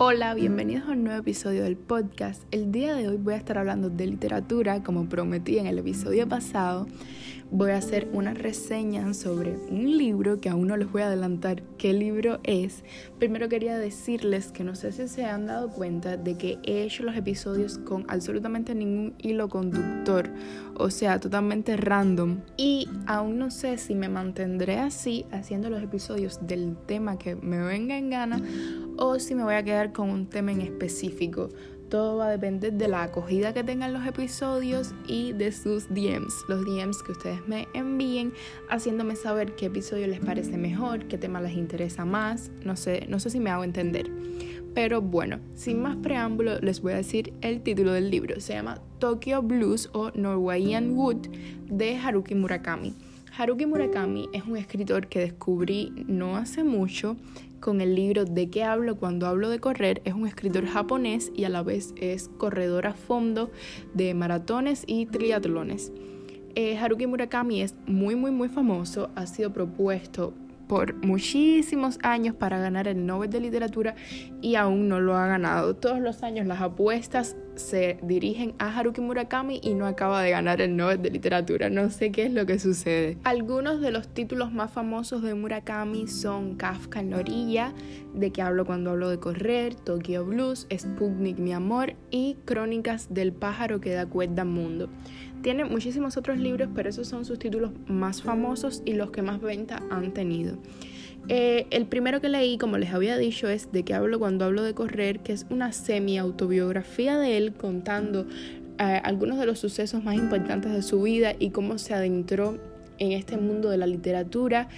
Hola, bienvenidos a un nuevo episodio del podcast. El día de hoy voy a estar hablando de literatura, como prometí en el episodio pasado. Voy a hacer una reseña sobre un libro que aún no les voy a adelantar qué libro es. Primero quería decirles que no sé si se han dado cuenta de que he hecho los episodios con absolutamente ningún hilo conductor, o sea, totalmente random. Y aún no sé si me mantendré así haciendo los episodios del tema que me venga en gana o si me voy a quedar con un tema en específico. Todo va a depender de la acogida que tengan los episodios y de sus DMs, los DMs que ustedes me envíen, haciéndome saber qué episodio les parece mejor, qué tema les interesa más, no sé, no sé si me hago entender. Pero bueno, sin más preámbulo, les voy a decir el título del libro. Se llama Tokyo Blues o Norwegian Wood de Haruki Murakami. Haruki Murakami es un escritor que descubrí no hace mucho con el libro De qué hablo cuando hablo de correr. Es un escritor japonés y a la vez es corredor a fondo de maratones y triatlones. Eh, Haruki Murakami es muy muy muy famoso, ha sido propuesto por muchísimos años para ganar el Nobel de Literatura y aún no lo ha ganado. Todos los años las apuestas se dirigen a Haruki Murakami y no acaba de ganar el Nobel de Literatura. No sé qué es lo que sucede. Algunos de los títulos más famosos de Murakami son Kafka en la orilla, de que hablo cuando hablo de correr, Tokyo Blues, Sputnik mi amor y Crónicas del pájaro que da cuerda al mundo. Tiene muchísimos otros libros, pero esos son sus títulos más famosos y los que más venta han tenido. Eh, el primero que leí, como les había dicho, es De qué hablo cuando hablo de correr, que es una semi-autobiografía de él contando eh, algunos de los sucesos más importantes de su vida y cómo se adentró en este mundo de la literatura.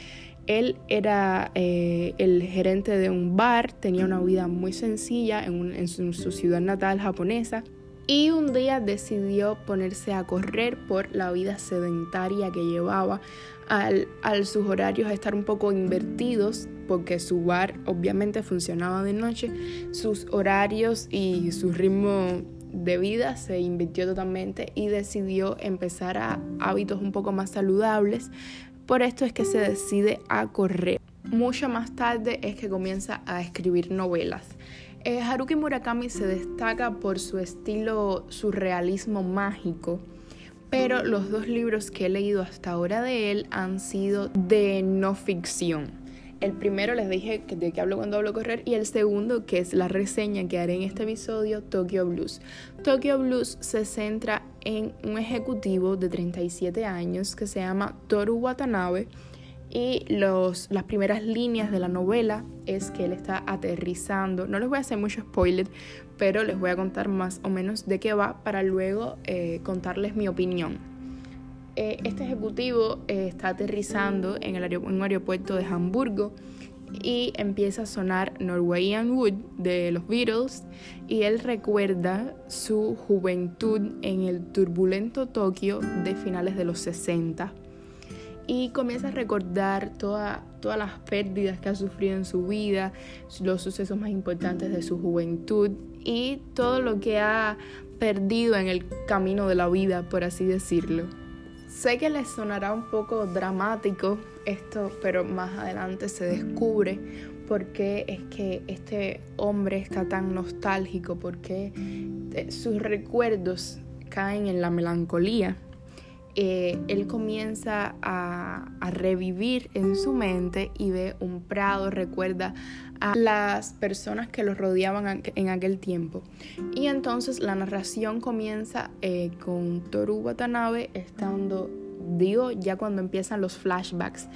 Él era eh, el gerente de un bar, tenía una vida muy sencilla en su ciudad natal japonesa y un día decidió ponerse a correr por la vida sedentaria que llevaba al, sus horarios estar un poco invertidos porque su bar obviamente funcionaba de noche, sus horarios y su ritmo de vida se invirtió totalmente y decidió empezar a hábitos un poco más saludables. Por esto es que se decide a correr. Mucho más tarde es que comienza a escribir novelas. Eh, Haruki Murakami se destaca por su estilo surrealismo mágico, pero los dos libros que he leído hasta ahora de él han sido de no ficción. El primero les dije de qué hablo cuando hablo correr y el segundo, que es la reseña que haré en este episodio, Tokyo Blues. Tokyo Blues se centra en un ejecutivo de 37 años que se llama Toru Watanabe, y los, las primeras líneas de la novela es que él está aterrizando. No les voy a hacer mucho spoiler, pero les voy a contar más o menos de qué va para luego eh, contarles mi opinión. Eh, este ejecutivo eh, está aterrizando en, el en un aeropuerto de Hamburgo y empieza a sonar Norwegian Wood de los Beatles y él recuerda su juventud en el turbulento Tokio de finales de los 60 y comienza a recordar todas las pérdidas que ha sufrido en su vida, los sucesos más importantes de su juventud y todo lo que ha perdido en el camino de la vida, por así decirlo. Sé que les sonará un poco dramático esto, pero más adelante se descubre por qué es que este hombre está tan nostálgico, por qué eh, sus recuerdos caen en la melancolía. Eh, él comienza a, revivir en su mente y ve un prado, recuerda a las personas que lo rodeaban en aquel tiempo. Y entonces la narración comienza eh, con Toru Watanabe estando, digo, ya cuando empiezan los flashbacks,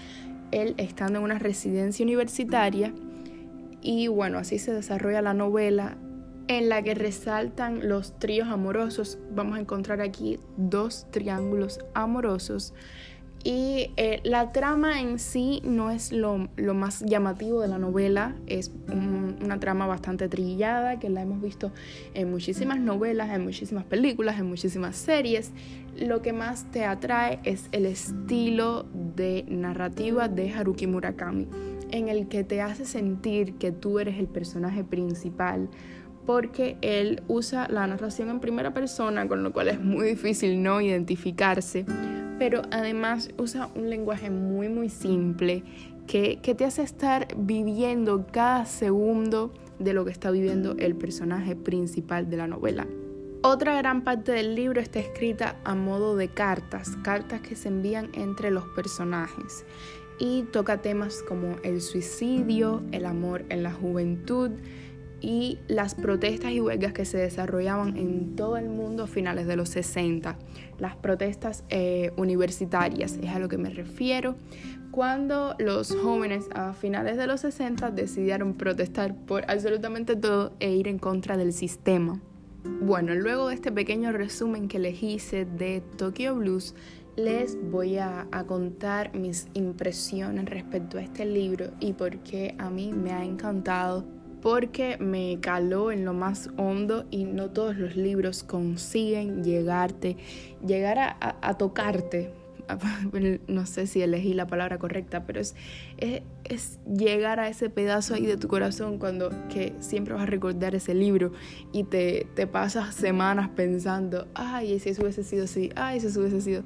él estando en una residencia universitaria y bueno, así se desarrolla la novela en la que resaltan los tríos amorosos. Vamos a encontrar aquí dos triángulos amorosos. Y eh, la trama en sí no es lo, más llamativo de la novela, es una trama bastante trillada que la hemos visto en muchísimas novelas, en muchísimas películas, en muchísimas series. Lo que más te atrae es el estilo de narrativa de Haruki Murakami, en el que te hace sentir que tú eres el personaje principal porque él usa la narración en primera persona, con lo cual es muy difícil no identificarse, pero además usa un lenguaje muy muy simple que, te hace estar viviendo cada segundo de lo que está viviendo el personaje principal de la novela. Otra gran parte del libro está escrita a modo de cartas, cartas que se envían entre los personajes y toca temas como el suicidio, el amor en la juventud y las protestas y huelgas que se desarrollaban en todo el mundo a finales de los 60. Las protestas eh, universitarias es a lo que me refiero. Cuando los jóvenes a finales de los 60 decidieron protestar por absolutamente todo e ir en contra del sistema. Bueno, luego de este pequeño resumen que les hice de Tokyo Blues, les voy a, contar mis impresiones respecto a este libro y por qué a mí me ha encantado, porque me caló en lo más hondo y no todos los libros consiguen llegarte, llegar a, tocarte. No sé si elegí la palabra correcta, pero es, es, llegar a ese pedazo ahí de tu corazón cuando que siempre vas a recordar ese libro y te, te pasas semanas pensando, ay, si eso hubiese sido así, ay, si eso hubiese sido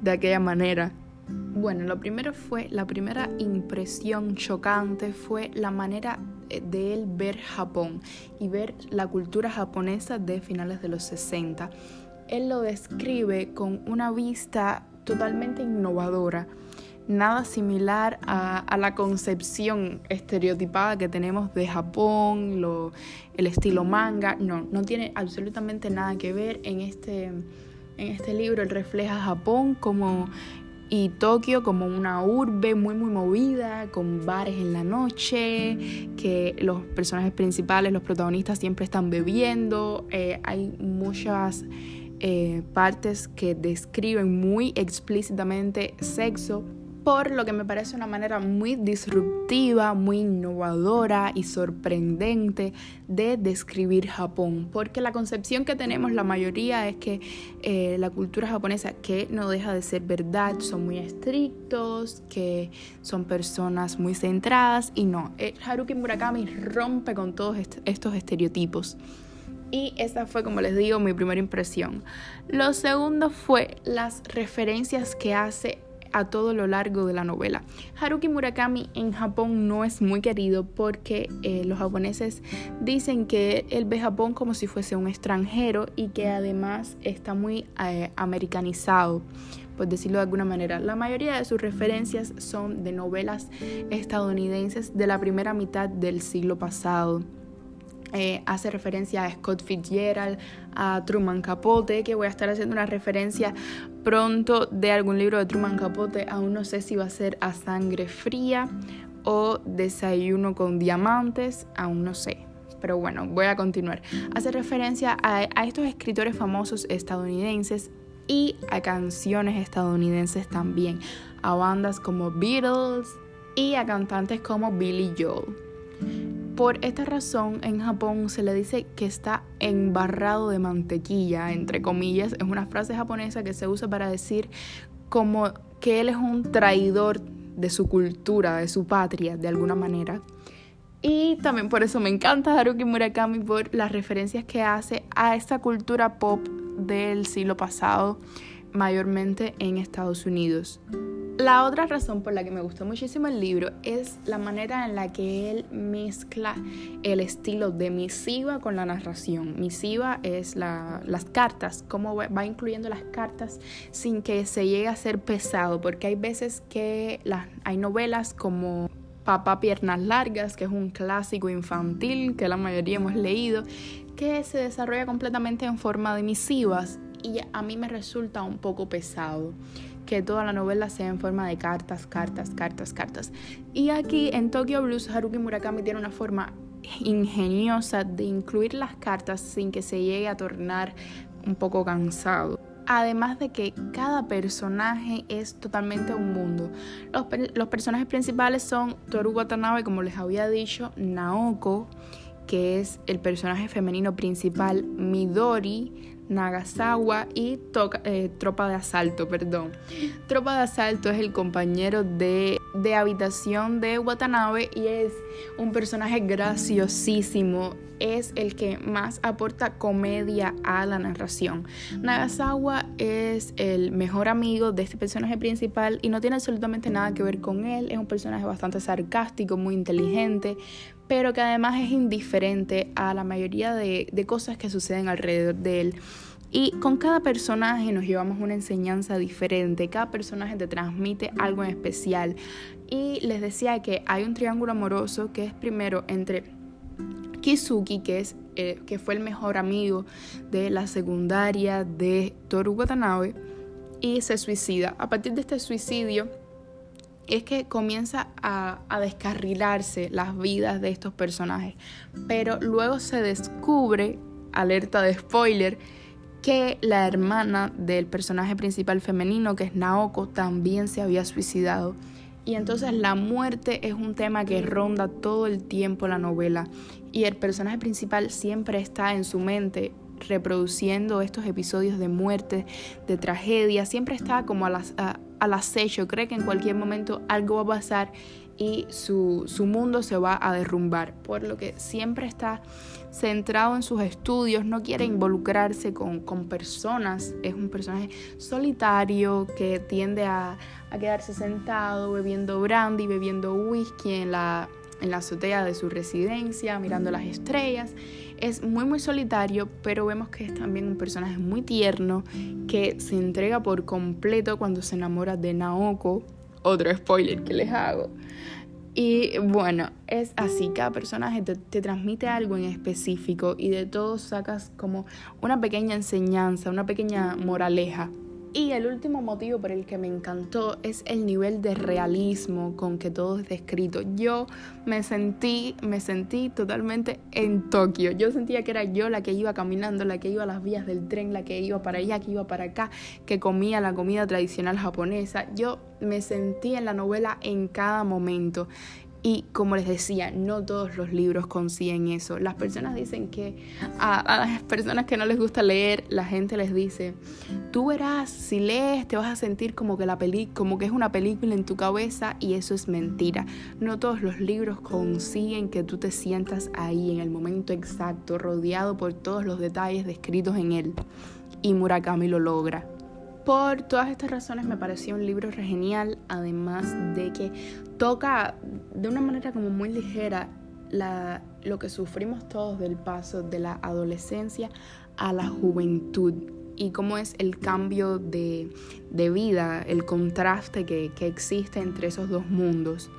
de aquella manera. Bueno, lo primero fue, la primera impresión chocante fue la manera de él ver Japón y ver la cultura japonesa de finales de los 60. Él lo describe con una vista totalmente innovadora, nada similar a, la concepción estereotipada que tenemos de Japón, lo, el estilo manga, no, no tiene absolutamente nada que ver en este en este libro él refleja Japón como y Tokio como una urbe muy muy movida, con bares en la noche, que los personajes principales, los protagonistas siempre están bebiendo, eh, hay muchas eh, partes que describen muy explícitamente sexo, por lo que me parece una manera muy disruptiva, muy innovadora y sorprendente de describir Japón, porque la concepción que tenemos la mayoría es que eh, la cultura japonesa, que no deja de ser verdad, son muy estrictos, que son personas muy centradas y no, eh, Haruki Murakami rompe con todos estos estereotipos. Y esa fue, como les digo, mi primera impresión. Lo segundo fue las referencias que hace a todo lo largo de la novela. Haruki Murakami en Japón no es muy querido porque eh, los japoneses dicen que él ve Japón como si fuese un extranjero y que además está muy eh, americanizado por decirlo de alguna manera. La mayoría de sus referencias son de novelas estadounidenses de la primera mitad del siglo pasado. Eh, hace referencia a Scott Fitzgerald, a Truman Capote, que voy a estar haciendo una referencia pronto de algún libro de Truman Capote, aún no sé si va a ser A Sangre Fría o Desayuno con Diamantes, aún no sé. Pero bueno, voy a continuar. Hace referencia a, a estos escritores famosos estadounidenses y a canciones estadounidenses también, a bandas como Beatles y a cantantes como Billy Joel. Por esta razón, en Japón se le dice que está embarrado de mantequilla, entre comillas. Es una frase japonesa que se usa para decir como que él es un traidor de su cultura, de su patria, de alguna manera. Y también por eso me encanta Haruki Murakami por las referencias que hace a esta cultura pop del siglo pasado, mayormente en Estados Unidos. La otra razón por la que me gustó muchísimo el libro es la manera en la que él mezcla el estilo de misiva con la narración. Misiva es las cartas, cómo va incluyendo las cartas sin que se llegue a ser pesado, porque hay veces que hay novelas como Papá Piernas Largas, que es un clásico infantil que la mayoría hemos leído, que se desarrolla completamente en forma de misivas y a mí me resulta un poco pesado que toda la novela sea en forma de cartas, cartas, cartas, cartas. Y aquí en Tokyo Blues, Haruki Murakami tiene una forma ingeniosa de incluir las cartas sin que se llegue a tornar un poco cansado. Además de que cada personaje es totalmente un mundo. Los, los personajes principales son Toru Watanabe, como les había dicho, Naoko, que es el personaje femenino principal, Midori, Nagasawa y eh, Tropa de Asalto, perdón. Tropa de Asalto es el compañero de de habitación de Watanabe y es un personaje graciosísimo. Es el que más aporta comedia a la narración. Nagasawa es el mejor amigo de este personaje principal y no tiene absolutamente nada que ver con él. Es un personaje bastante sarcástico, muy inteligente, pero que además es indiferente a la mayoría de, de cosas que suceden alrededor de él. Y con cada personaje nos llevamos una enseñanza diferente, cada personaje te transmite algo en especial. Y les decía que hay un triángulo amoroso que es primero entre Kizuki, que, es, eh, que fue el mejor amigo de la secundaria de Toru Watanabe, y se suicida. A partir de este suicidio es que comienza a, a, descarrilarse las vidas de estos personajes. Pero luego se descubre, alerta de spoiler, que la hermana del personaje principal femenino, que es Naoko, también se había suicidado. Y entonces la muerte es un tema que ronda todo el tiempo la novela y el personaje principal siempre está en su mente reproduciendo estos episodios de muerte, de tragedia, siempre está como al acecho, cree que en cualquier momento algo va a pasar y su, su mundo se va a derrumbar, por lo que siempre está centrado en sus estudios, no quiere involucrarse con, con personas, es un personaje solitario que tiende a, a, quedarse sentado bebiendo brandy, bebiendo whisky en la, en la azotea de su residencia, mirando las estrellas. Es muy muy solitario, pero vemos que es también un personaje muy tierno que se entrega por completo cuando se enamora de Naoko. Otro spoiler que les hago. Y bueno, es así, cada personaje te, te, transmite algo en específico y de todos sacas como una pequeña enseñanza, una pequeña moraleja. Y el último motivo por el que me encantó es el nivel de realismo con que todo es descrito. Yo me sentí, me sentí totalmente en Tokio. Yo sentía que era yo la que iba caminando, la que iba a las vías del tren, la que iba para allá, que iba para acá, que comía la comida tradicional japonesa. Yo me sentí en la novela en cada momento. Y como les decía, no todos los libros consiguen eso. Las personas dicen que a, las personas que no les gusta leer, la gente les dice, tú verás, si lees te vas a sentir como que, la peli como que es una película en tu cabeza y eso es mentira. No todos los libros consiguen que tú te sientas ahí en el momento exacto, rodeado por todos los detalles descritos en él. Y Murakami lo logra. Por todas estas razones me pareció un libro genial, además de que toca de una manera como muy ligera la, lo que sufrimos todos del paso de la adolescencia a la juventud y cómo es el cambio de, de vida, el contraste que, que existe entre esos dos mundos.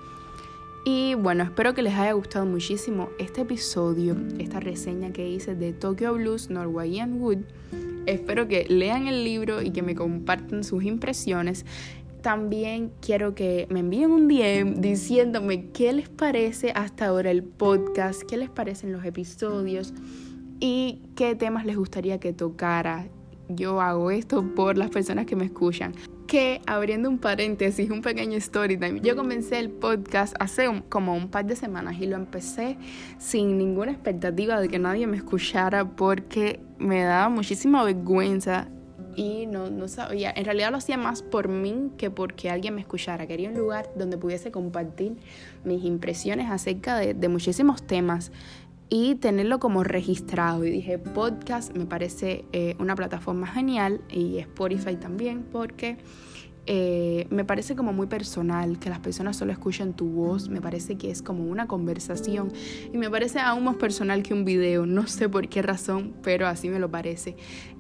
Y bueno, espero que les haya gustado muchísimo este episodio, esta reseña que hice de Tokyo Blues Norwegian Wood. Espero que lean el libro y que me compartan sus impresiones. También quiero que me envíen un DM diciéndome qué les parece hasta ahora el podcast, qué les parecen los episodios y qué temas les gustaría que tocara. Yo hago esto por las personas que me escuchan. Que, abriendo un paréntesis, un pequeño story time, yo comencé el podcast hace como un par de semanas y lo empecé sin ninguna expectativa de que nadie me escuchara porque me daba muchísima vergüenza y no, no sabía, en realidad lo hacía más por mí que porque alguien me escuchara. Quería un lugar donde pudiese compartir mis impresiones acerca de muchísimos temas y tenerlo como registrado. Y dije, podcast me parece eh, una plataforma genial y Spotify también porque eh, me parece como muy personal, que las personas solo escuchen tu voz, me parece que es como una conversación y me parece aún más personal que un video, no sé por qué razón, pero así me lo parece.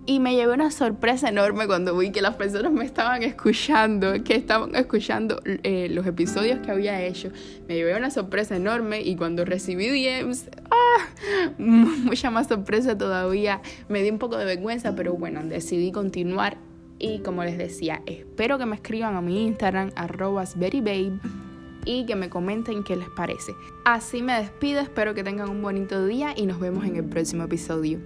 Y me llevé una sorpresa enorme cuando vi que las personas me estaban escuchando, que estaban escuchando eh, los episodios que había hecho. Me llevé una sorpresa enorme y cuando recibí DMs, ¡ah! mucha más sorpresa todavía. Me di un poco de vergüenza, pero bueno, decidí continuar y como les decía, espero que me escriban a mi Instagram, verybabe, y que me comenten qué les parece. Así me despido, espero que tengan un bonito día y nos vemos en el próximo episodio.